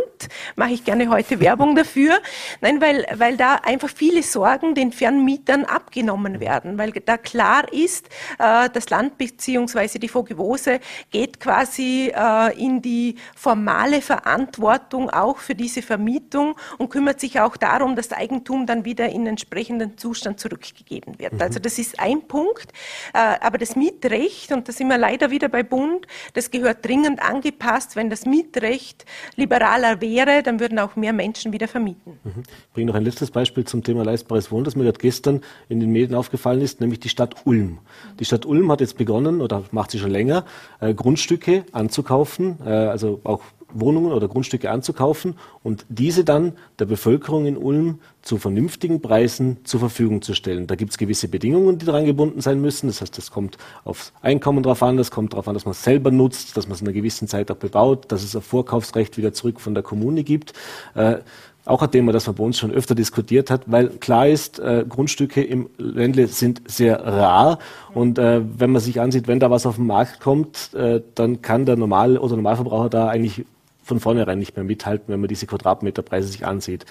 Mache ich gerne heute Werbung dafür. Nein, weil, weil da einfach viele Sorgen den Fernmietern abgenommen werden, weil da klar ist, äh, das Land beziehungsweise die Vogewose geht quasi sie äh, in die formale Verantwortung auch für diese Vermietung und kümmert sich auch darum, dass das Eigentum dann wieder in entsprechenden Zustand zurückgegeben wird. Mhm. Also das ist ein Punkt. Äh, aber das Mietrecht, und da sind wir leider wieder bei Bund, das gehört dringend angepasst. Wenn das Mietrecht liberaler wäre, dann würden auch mehr Menschen wieder vermieten. Mhm. Ich bringe noch ein letztes Beispiel zum Thema leistbares Wohnen, das mir gerade gestern in den Medien aufgefallen ist, nämlich die Stadt Ulm. Die Stadt Ulm hat jetzt begonnen, oder macht sie schon länger, äh, Grundstücke anzukaufen, äh, also auch Wohnungen oder Grundstücke anzukaufen und diese dann der Bevölkerung in Ulm zu vernünftigen Preisen zur Verfügung zu stellen. Da gibt es gewisse Bedingungen, die daran gebunden sein müssen. Das heißt, das kommt aufs Einkommen drauf an, das kommt darauf an, dass man es selber nutzt, dass man es in einer gewissen Zeit auch bebaut, dass es ein Vorkaufsrecht wieder zurück von der Kommune gibt. Äh, auch ein Thema, das man bei uns schon öfter diskutiert hat, weil klar ist, äh, Grundstücke im Ländle sind sehr rar und äh, wenn man sich ansieht, wenn da was auf den Markt kommt, äh, dann kann der Normal- oder Normalverbraucher da eigentlich von vornherein nicht mehr mithalten, wenn man diese Quadratmeterpreise sich ansieht.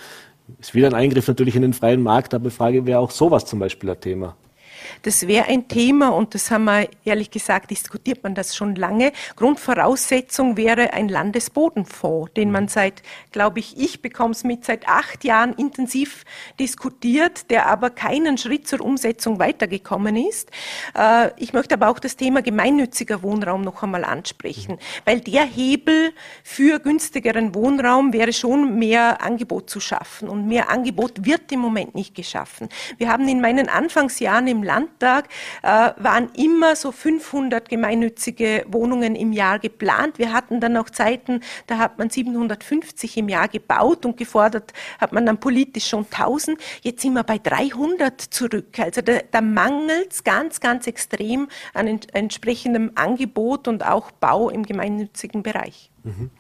Ist wieder ein Eingriff natürlich in den freien Markt, aber Frage wäre auch sowas zum Beispiel ein Thema. Das wäre ein Thema und das haben wir ehrlich gesagt, diskutiert man das schon lange. Grundvoraussetzung wäre ein Landesbodenfonds, den man seit, glaube ich, ich bekomme es mit, seit acht Jahren intensiv diskutiert, der aber keinen Schritt zur Umsetzung weitergekommen ist. Äh, ich möchte aber auch das Thema gemeinnütziger Wohnraum noch einmal ansprechen, weil der Hebel für günstigeren Wohnraum wäre schon mehr Angebot zu schaffen und mehr Angebot wird im Moment nicht geschaffen. Wir haben in meinen Anfangsjahren im Landtag äh, waren immer so 500 gemeinnützige Wohnungen im Jahr geplant. Wir hatten dann auch Zeiten, da hat man 750 im Jahr gebaut und gefordert hat man dann politisch schon 1000. Jetzt sind wir bei 300 zurück. Also da, da mangelt es ganz, ganz extrem an ent entsprechendem Angebot und auch Bau im gemeinnützigen Bereich. Mhm.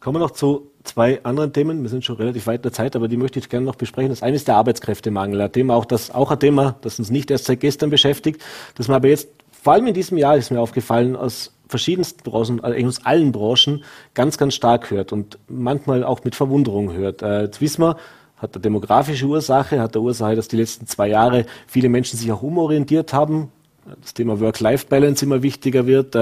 Kommen wir noch zu zwei anderen Themen. Wir sind schon relativ weit in der Zeit, aber die möchte ich gerne noch besprechen. Das eine ist der Arbeitskräftemangel. Ein Thema auch, das, auch ein Thema, das uns nicht erst seit gestern beschäftigt, das man aber jetzt, vor allem in diesem Jahr ist mir aufgefallen, aus verschiedensten Branchen, also aus allen Branchen, ganz, ganz stark hört und manchmal auch mit Verwunderung hört. Äh, jetzt wissen wir, hat eine demografische Ursache, hat der Ursache, dass die letzten zwei Jahre viele Menschen sich auch umorientiert haben, das Thema Work-Life-Balance immer wichtiger wird.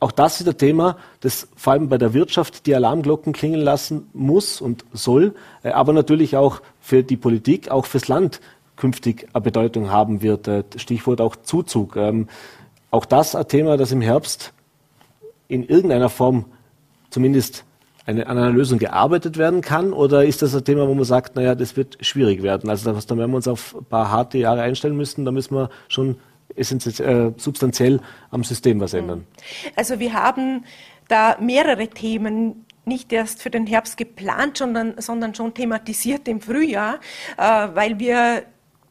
Auch das ist ein Thema, das vor allem bei der Wirtschaft die Alarmglocken klingen lassen muss und soll, äh, aber natürlich auch für die Politik, auch fürs Land künftig eine Bedeutung haben wird. Äh, Stichwort auch Zuzug. Ähm, auch das ein Thema, das im Herbst in irgendeiner Form zumindest eine, an einer Lösung gearbeitet werden kann? Oder ist das ein Thema, wo man sagt, naja, das wird schwierig werden? Also da werden wir uns auf ein paar harte Jahre einstellen müssen. Da müssen wir schon äh, substanziell am System was ändern? Also wir haben da mehrere Themen nicht erst für den Herbst geplant, sondern, sondern schon thematisiert im Frühjahr, äh, weil wir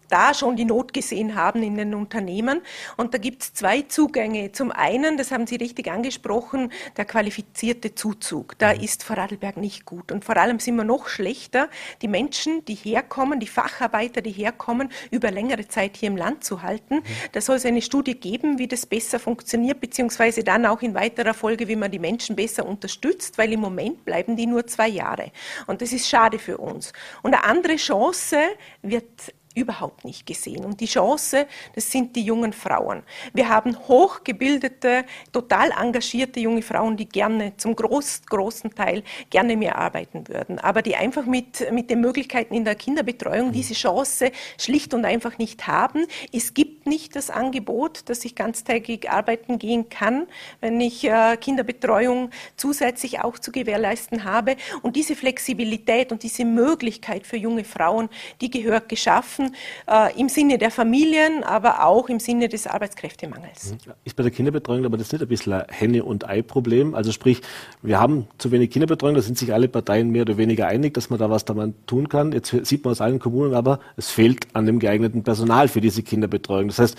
da schon die Not gesehen haben in den Unternehmen. Und da gibt es zwei Zugänge. Zum einen, das haben Sie richtig angesprochen, der qualifizierte Zuzug. Da mhm. ist Vorarlberg nicht gut. Und vor allem sind wir noch schlechter, die Menschen, die herkommen, die Facharbeiter, die herkommen, über längere Zeit hier im Land zu halten. Mhm. Da soll es eine Studie geben, wie das besser funktioniert, beziehungsweise dann auch in weiterer Folge, wie man die Menschen besser unterstützt, weil im Moment bleiben die nur zwei Jahre. Und das ist schade für uns. Und eine andere Chance wird überhaupt nicht gesehen. Und die Chance, das sind die jungen Frauen. Wir haben hochgebildete, total engagierte junge Frauen, die gerne zum groß, großen Teil gerne mehr arbeiten würden, aber die einfach mit, mit den Möglichkeiten in der Kinderbetreuung mhm. diese Chance schlicht und einfach nicht haben. Es gibt nicht das Angebot, dass ich ganztägig arbeiten gehen kann, wenn ich äh, Kinderbetreuung zusätzlich auch zu gewährleisten habe. Und diese Flexibilität und diese Möglichkeit für junge Frauen, die gehört geschaffen äh, im Sinne der Familien, aber auch im Sinne des Arbeitskräftemangels. Mhm. Ist bei der Kinderbetreuung aber das nicht ein bisschen ein Henne- und Ei-Problem? Also sprich, wir haben zu wenig Kinderbetreuung, da sind sich alle Parteien mehr oder weniger einig, dass man da was daran tun kann. Jetzt sieht man aus allen Kommunen aber, es fehlt an dem geeigneten Personal für diese Kinderbetreuung. Das heißt,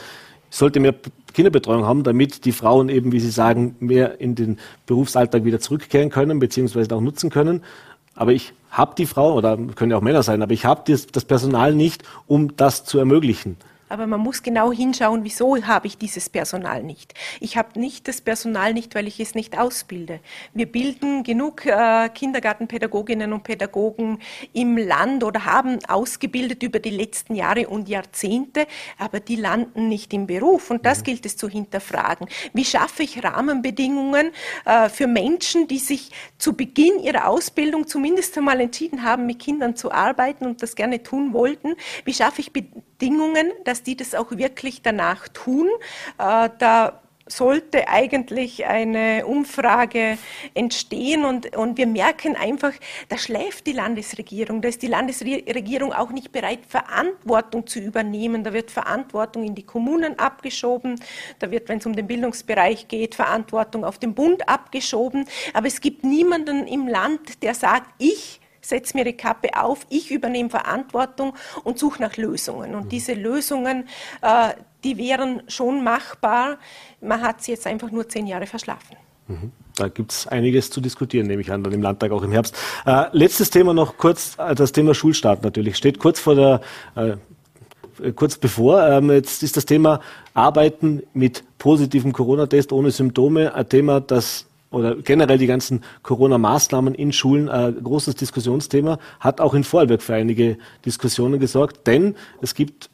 ich sollte mehr Kinderbetreuung haben, damit die Frauen eben, wie Sie sagen, mehr in den Berufsalltag wieder zurückkehren können, beziehungsweise auch nutzen können aber ich habe die Frau, oder können ja auch Männer sein, aber ich habe das, das Personal nicht, um das zu ermöglichen. Aber man muss genau hinschauen, wieso habe ich dieses Personal nicht. Ich habe nicht das Personal nicht, weil ich es nicht ausbilde. Wir bilden genug äh, Kindergartenpädagoginnen und Pädagogen im Land oder haben ausgebildet über die letzten Jahre und Jahrzehnte, aber die landen nicht im Beruf. Und das mhm. gilt es zu hinterfragen. Wie schaffe ich Rahmenbedingungen äh, für Menschen, die sich zu Beginn ihrer Ausbildung zumindest einmal entschieden haben, mit Kindern zu arbeiten und das gerne tun wollten? Wie schaffe ich Bedingungen, dass die das auch wirklich danach tun. Äh, da sollte eigentlich eine Umfrage entstehen und, und wir merken einfach, da schläft die Landesregierung, da ist die Landesregierung auch nicht bereit, Verantwortung zu übernehmen. Da wird Verantwortung in die Kommunen abgeschoben, da wird, wenn es um den Bildungsbereich geht, Verantwortung auf den Bund abgeschoben. Aber es gibt niemanden im Land, der sagt, ich setze mir die Kappe auf, ich übernehme Verantwortung und suche nach Lösungen. Und diese Lösungen, äh, die wären schon machbar. Man hat sie jetzt einfach nur zehn Jahre verschlafen. Mhm. Da gibt es einiges zu diskutieren, nehme ich an, dann im Landtag auch im Herbst. Äh, letztes Thema noch kurz, äh, das Thema Schulstart natürlich. Steht kurz vor der, äh, kurz bevor. Ähm, jetzt ist das Thema Arbeiten mit positivem Corona-Test ohne Symptome ein Thema, das oder generell die ganzen Corona-Maßnahmen in Schulen ein großes Diskussionsthema, hat auch in Vorarlberg für einige Diskussionen gesorgt, denn es gibt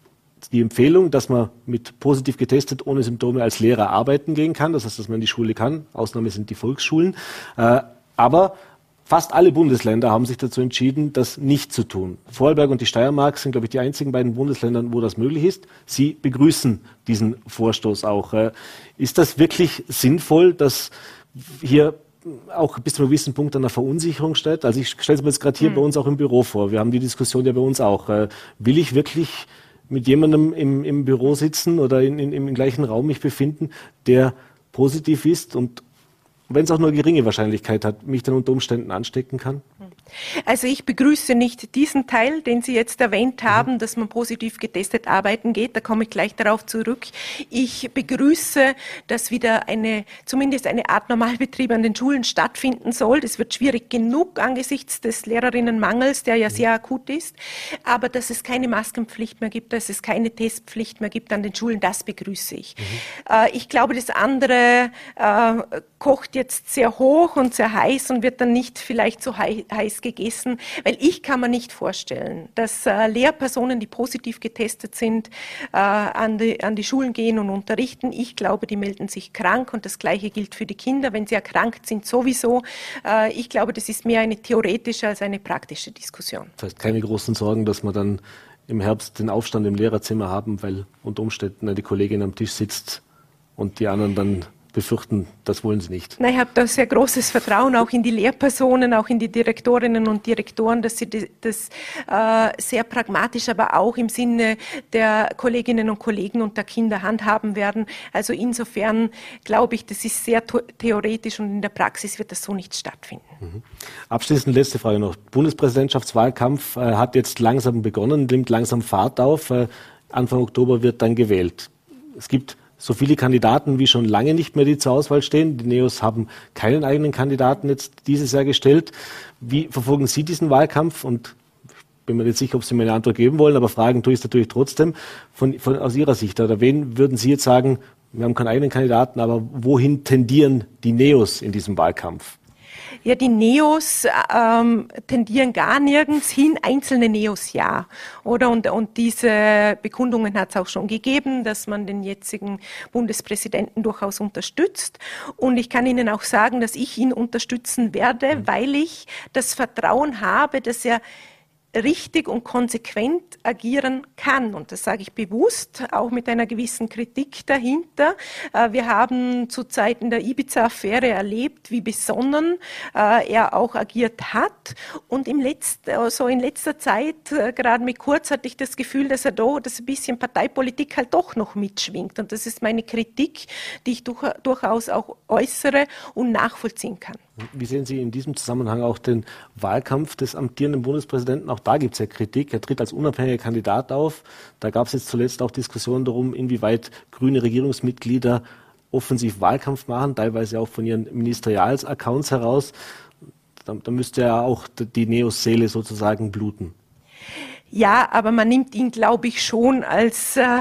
die Empfehlung, dass man mit positiv getestet ohne Symptome als Lehrer arbeiten gehen kann. Das heißt, dass man in die Schule kann. Ausnahme sind die Volksschulen. Äh, aber fast alle Bundesländer haben sich dazu entschieden, das nicht zu tun. Vorarlberg und die Steiermark sind, glaube ich, die einzigen beiden Bundesländer, wo das möglich ist. Sie begrüßen diesen Vorstoß auch. Äh, ist das wirklich sinnvoll, dass hier auch bis zu einem gewissen Punkt einer Verunsicherung steht? Also ich stelle es mir jetzt gerade hier hm. bei uns auch im Büro vor. Wir haben die Diskussion ja bei uns auch. Äh, will ich wirklich mit jemandem im, im Büro sitzen oder in, in, im gleichen Raum mich befinden, der positiv ist und wenn es auch nur geringe Wahrscheinlichkeit hat, mich dann unter Umständen anstecken kann? Also ich begrüße nicht diesen Teil, den Sie jetzt erwähnt mhm. haben, dass man positiv getestet arbeiten geht. Da komme ich gleich darauf zurück. Ich begrüße, dass wieder eine, zumindest eine Art Normalbetrieb an den Schulen stattfinden soll. Das wird schwierig genug angesichts des Lehrerinnenmangels, der ja mhm. sehr akut ist. Aber dass es keine Maskenpflicht mehr gibt, dass es keine Testpflicht mehr gibt an den Schulen, das begrüße ich. Mhm. Äh, ich glaube, das andere äh, kocht jetzt sehr hoch und sehr heiß und wird dann nicht vielleicht so heiß gegessen, weil ich kann mir nicht vorstellen, dass äh, Lehrpersonen, die positiv getestet sind, äh, an, die, an die Schulen gehen und unterrichten. Ich glaube, die melden sich krank und das Gleiche gilt für die Kinder, wenn sie erkrankt sind sowieso. Äh, ich glaube, das ist mehr eine theoretische als eine praktische Diskussion. Das heißt, keine großen Sorgen, dass man dann im Herbst den Aufstand im Lehrerzimmer haben, weil unter Umständen die Kollegin am Tisch sitzt und die anderen dann befürchten, das wollen sie nicht. Nein, ich habe da sehr großes Vertrauen auch in die Lehrpersonen, auch in die Direktorinnen und Direktoren, dass sie das äh, sehr pragmatisch, aber auch im Sinne der Kolleginnen und Kollegen und der Kinder handhaben werden. Also insofern glaube ich, das ist sehr theoretisch und in der Praxis wird das so nicht stattfinden. Mhm. Abschließend letzte Frage noch. Bundespräsidentschaftswahlkampf äh, hat jetzt langsam begonnen, nimmt langsam Fahrt auf. Äh, Anfang Oktober wird dann gewählt. Es gibt so viele Kandidaten wie schon lange nicht mehr, die zur Auswahl stehen. Die Neos haben keinen eigenen Kandidaten jetzt dieses Jahr gestellt. Wie verfolgen Sie diesen Wahlkampf? Und ich bin mir nicht sicher, ob Sie mir eine Antwort geben wollen, aber fragen tue ich es natürlich trotzdem. Von, von, aus Ihrer Sicht, oder wen würden Sie jetzt sagen, wir haben keinen eigenen Kandidaten, aber wohin tendieren die Neos in diesem Wahlkampf? Ja, die Neos ähm, tendieren gar nirgends hin, einzelne Neos ja. Oder? Und, und diese Bekundungen hat es auch schon gegeben, dass man den jetzigen Bundespräsidenten durchaus unterstützt. Und ich kann Ihnen auch sagen, dass ich ihn unterstützen werde, mhm. weil ich das Vertrauen habe, dass er richtig und konsequent agieren kann. Und das sage ich bewusst, auch mit einer gewissen Kritik dahinter. Äh, wir haben zu Zeiten der Ibiza-Affäre erlebt, wie besonnen äh, er auch agiert hat. Und im Letzt, also in letzter Zeit, äh, gerade mit Kurz, hatte ich das Gefühl, dass er da, dass ein bisschen Parteipolitik halt doch noch mitschwingt. Und das ist meine Kritik, die ich durchaus auch äußere und nachvollziehen kann. Wie sehen Sie in diesem Zusammenhang auch den Wahlkampf des amtierenden Bundespräsidenten? Auch da gibt es ja Kritik. Er tritt als unabhängiger Kandidat auf. Da gab es jetzt zuletzt auch Diskussionen darum, inwieweit grüne Regierungsmitglieder offensiv Wahlkampf machen, teilweise auch von ihren Ministerialsaccounts heraus. Da, da müsste ja auch die Neos-Seele sozusagen bluten. Ja, aber man nimmt ihn, glaube ich, schon als äh,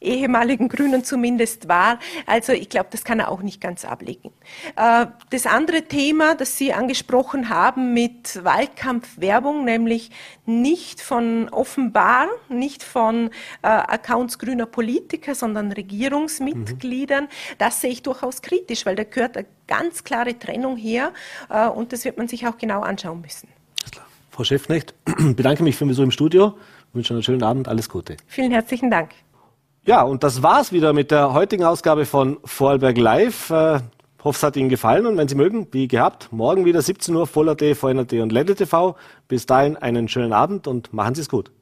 ehemaligen Grünen zumindest wahr. Also ich glaube, das kann er auch nicht ganz ablegen. Äh, das andere Thema, das Sie angesprochen haben mit Wahlkampfwerbung, nämlich nicht von offenbar, nicht von äh, Accounts grüner Politiker, sondern Regierungsmitgliedern, mhm. das sehe ich durchaus kritisch, weil da gehört eine ganz klare Trennung her äh, und das wird man sich auch genau anschauen müssen. Frau Schäfnecht, bedanke mich für den Besuch im Studio, wünsche einen schönen Abend, alles Gute. Vielen herzlichen Dank. Ja, und das war's wieder mit der heutigen Ausgabe von Vorarlberg Live. Äh, hoffe, es hat Ihnen gefallen und wenn Sie mögen, wie gehabt, morgen wieder 17 Uhr Voller.at, VNRT und Ländle TV. Bis dahin einen schönen Abend und machen Sie es gut.